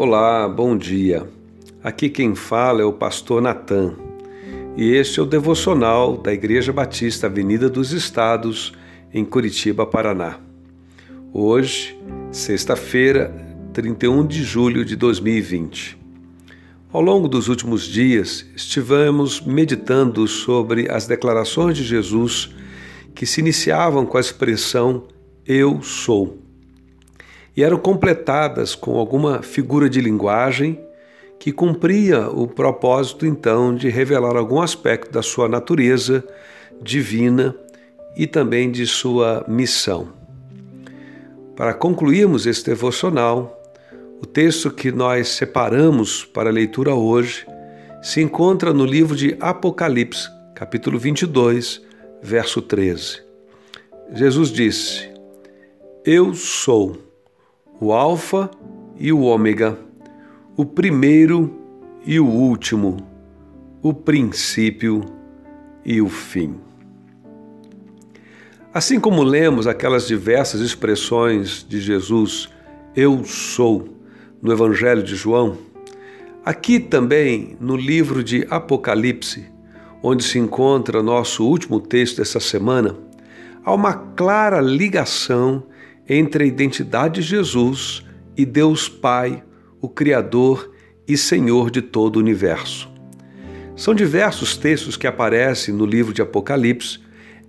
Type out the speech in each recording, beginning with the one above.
Olá, bom dia. Aqui quem fala é o pastor Natan e este é o devocional da Igreja Batista Avenida dos Estados, em Curitiba, Paraná. Hoje, sexta-feira, 31 de julho de 2020. Ao longo dos últimos dias, estivemos meditando sobre as declarações de Jesus que se iniciavam com a expressão Eu sou e eram completadas com alguma figura de linguagem que cumpria o propósito então de revelar algum aspecto da sua natureza divina e também de sua missão. Para concluirmos este devocional, o texto que nós separamos para a leitura hoje se encontra no livro de Apocalipse, capítulo 22, verso 13. Jesus disse: Eu sou o Alfa e o Ômega, o primeiro e o último, o princípio e o fim. Assim como lemos aquelas diversas expressões de Jesus, eu sou, no Evangelho de João, aqui também no livro de Apocalipse, onde se encontra nosso último texto dessa semana, há uma clara ligação entre a identidade de Jesus e Deus Pai, o Criador e Senhor de todo o universo. São diversos textos que aparecem no livro de Apocalipse,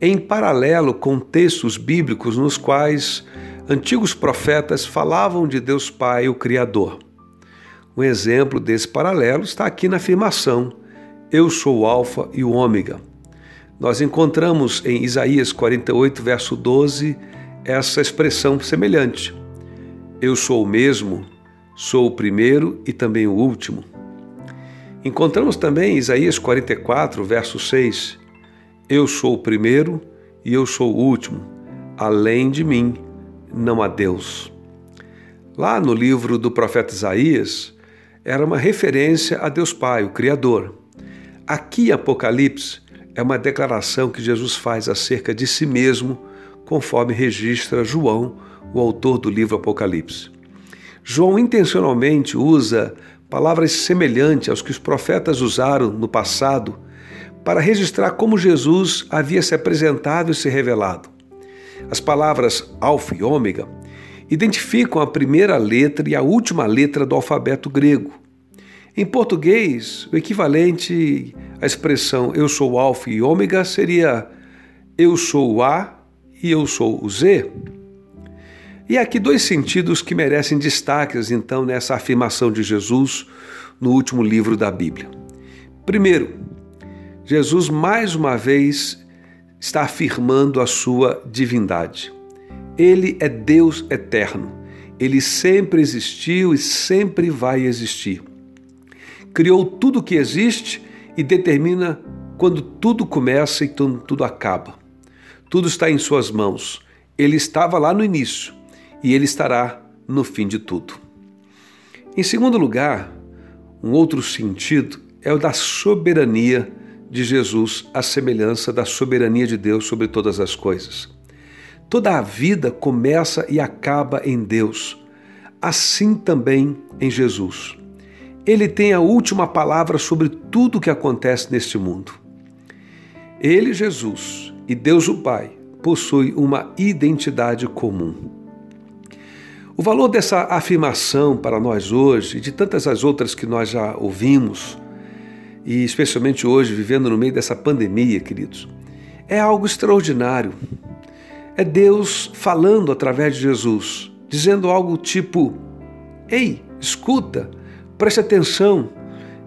em paralelo com textos bíblicos nos quais antigos profetas falavam de Deus Pai, o Criador. Um exemplo desse paralelo está aqui na afirmação: Eu sou o Alfa e o Ômega. Nós encontramos em Isaías 48, verso 12, essa expressão semelhante. Eu sou o mesmo, sou o primeiro e também o último. Encontramos também em Isaías 44, verso 6. Eu sou o primeiro e eu sou o último. Além de mim, não há Deus. Lá no livro do profeta Isaías, era uma referência a Deus Pai, o Criador. Aqui, Apocalipse, é uma declaração que Jesus faz acerca de si mesmo conforme registra João, o autor do livro Apocalipse. João intencionalmente usa palavras semelhantes aos que os profetas usaram no passado para registrar como Jesus havia se apresentado e se revelado. As palavras Alfa e Ômega identificam a primeira letra e a última letra do alfabeto grego. Em português, o equivalente à expressão eu sou Alfa e Ômega seria eu sou o A e eu sou o Z. E aqui dois sentidos que merecem destaques, então, nessa afirmação de Jesus no último livro da Bíblia. Primeiro, Jesus mais uma vez está afirmando a sua divindade. Ele é Deus eterno. Ele sempre existiu e sempre vai existir. Criou tudo o que existe e determina quando tudo começa e quando tudo acaba. Tudo está em Suas mãos. Ele estava lá no início e ele estará no fim de tudo. Em segundo lugar, um outro sentido é o da soberania de Jesus, a semelhança da soberania de Deus sobre todas as coisas. Toda a vida começa e acaba em Deus, assim também em Jesus. Ele tem a última palavra sobre tudo o que acontece neste mundo. Ele, Jesus, e Deus o Pai possui uma identidade comum. O valor dessa afirmação para nós hoje e de tantas as outras que nós já ouvimos, e especialmente hoje, vivendo no meio dessa pandemia, queridos, é algo extraordinário. É Deus falando através de Jesus, dizendo algo tipo: Ei, escuta, preste atenção,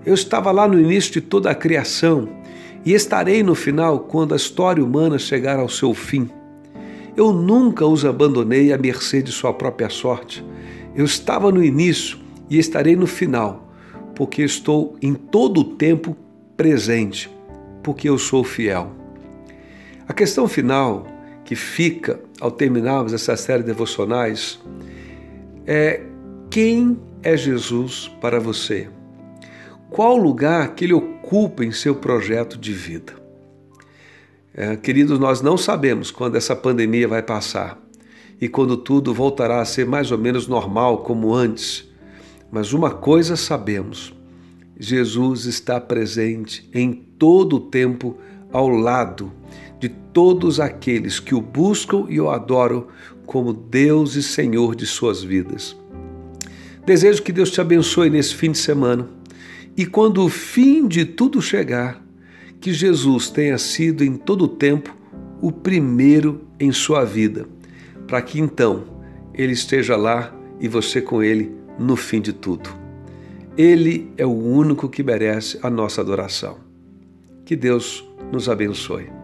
eu estava lá no início de toda a criação e estarei no final quando a história humana chegar ao seu fim. Eu nunca os abandonei à mercê de sua própria sorte. Eu estava no início e estarei no final, porque estou em todo o tempo presente, porque eu sou fiel. A questão final que fica ao terminarmos essa série de devocionais é: quem é Jesus para você? Qual lugar que ele ocupa em seu projeto de vida? É, queridos, nós não sabemos quando essa pandemia vai passar e quando tudo voltará a ser mais ou menos normal como antes. Mas uma coisa sabemos: Jesus está presente em todo o tempo ao lado de todos aqueles que o buscam e o adoram como Deus e Senhor de suas vidas. Desejo que Deus te abençoe nesse fim de semana e quando o fim de tudo chegar, que Jesus tenha sido em todo o tempo o primeiro em sua vida, para que então ele esteja lá e você com ele no fim de tudo. Ele é o único que merece a nossa adoração. Que Deus nos abençoe.